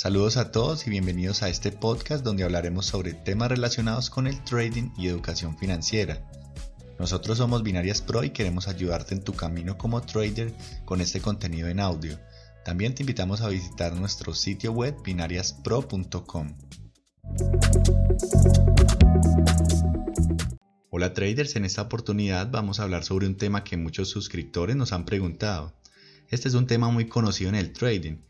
Saludos a todos y bienvenidos a este podcast donde hablaremos sobre temas relacionados con el trading y educación financiera. Nosotros somos Binarias Pro y queremos ayudarte en tu camino como trader con este contenido en audio. También te invitamos a visitar nuestro sitio web binariaspro.com. Hola traders, en esta oportunidad vamos a hablar sobre un tema que muchos suscriptores nos han preguntado. Este es un tema muy conocido en el trading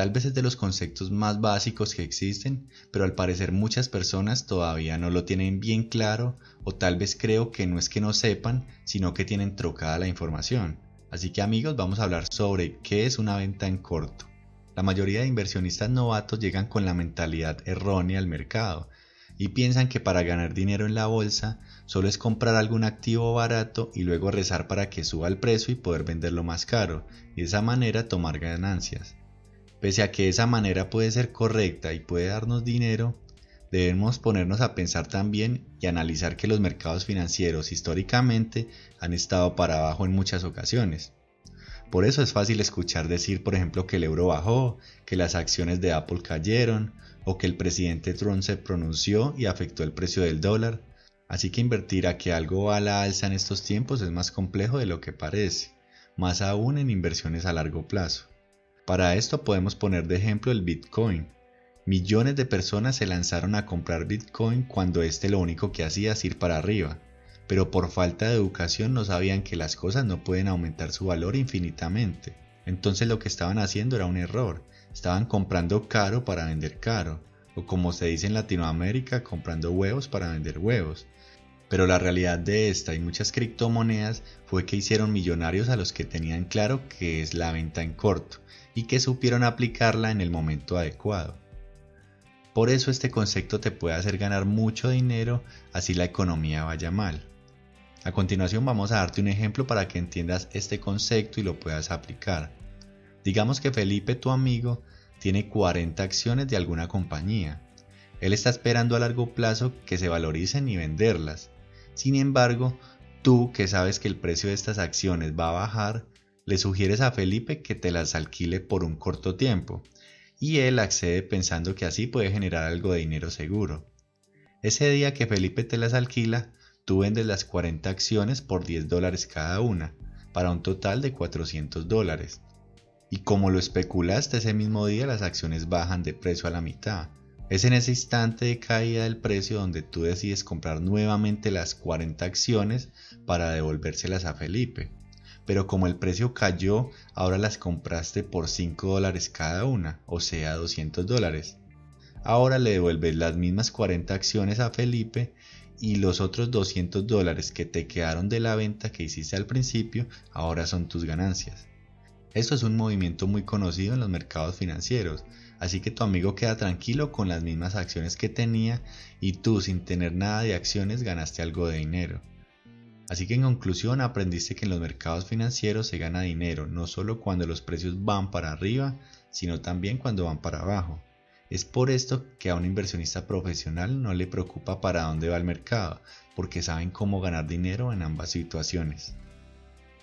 Tal vez es de los conceptos más básicos que existen, pero al parecer muchas personas todavía no lo tienen bien claro o tal vez creo que no es que no sepan, sino que tienen trocada la información. Así que amigos, vamos a hablar sobre qué es una venta en corto. La mayoría de inversionistas novatos llegan con la mentalidad errónea al mercado y piensan que para ganar dinero en la bolsa solo es comprar algún activo barato y luego rezar para que suba el precio y poder venderlo más caro y de esa manera tomar ganancias. Pese a que esa manera puede ser correcta y puede darnos dinero, debemos ponernos a pensar también y analizar que los mercados financieros históricamente han estado para abajo en muchas ocasiones. Por eso es fácil escuchar decir, por ejemplo, que el euro bajó, que las acciones de Apple cayeron, o que el presidente Trump se pronunció y afectó el precio del dólar. Así que invertir a que algo va a la alza en estos tiempos es más complejo de lo que parece, más aún en inversiones a largo plazo. Para esto podemos poner de ejemplo el Bitcoin. Millones de personas se lanzaron a comprar Bitcoin cuando este lo único que hacía es ir para arriba, pero por falta de educación no sabían que las cosas no pueden aumentar su valor infinitamente. Entonces lo que estaban haciendo era un error, estaban comprando caro para vender caro, o como se dice en Latinoamérica, comprando huevos para vender huevos. Pero la realidad de esta y muchas criptomonedas fue que hicieron millonarios a los que tenían claro que es la venta en corto y que supieron aplicarla en el momento adecuado. Por eso este concepto te puede hacer ganar mucho dinero así la economía vaya mal. A continuación vamos a darte un ejemplo para que entiendas este concepto y lo puedas aplicar. Digamos que Felipe, tu amigo, tiene 40 acciones de alguna compañía. Él está esperando a largo plazo que se valoricen y venderlas. Sin embargo, tú que sabes que el precio de estas acciones va a bajar, le sugieres a Felipe que te las alquile por un corto tiempo, y él accede pensando que así puede generar algo de dinero seguro. Ese día que Felipe te las alquila, tú vendes las 40 acciones por 10 dólares cada una, para un total de 400 dólares. Y como lo especulaste ese mismo día, las acciones bajan de precio a la mitad. Es en ese instante de caída del precio donde tú decides comprar nuevamente las 40 acciones para devolvérselas a Felipe. Pero como el precio cayó, ahora las compraste por 5 dólares cada una, o sea 200 dólares. Ahora le devuelves las mismas 40 acciones a Felipe y los otros 200 dólares que te quedaron de la venta que hiciste al principio ahora son tus ganancias. Esto es un movimiento muy conocido en los mercados financieros, así que tu amigo queda tranquilo con las mismas acciones que tenía y tú sin tener nada de acciones ganaste algo de dinero. Así que en conclusión aprendiste que en los mercados financieros se gana dinero no solo cuando los precios van para arriba, sino también cuando van para abajo. Es por esto que a un inversionista profesional no le preocupa para dónde va el mercado, porque saben cómo ganar dinero en ambas situaciones.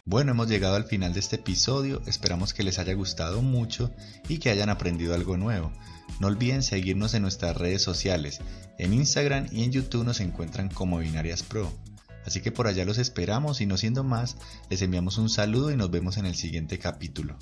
Bueno, hemos llegado al final de este episodio, esperamos que les haya gustado mucho y que hayan aprendido algo nuevo. No olviden seguirnos en nuestras redes sociales, en Instagram y en YouTube nos encuentran como Binarias Pro. Así que por allá los esperamos y no siendo más, les enviamos un saludo y nos vemos en el siguiente capítulo.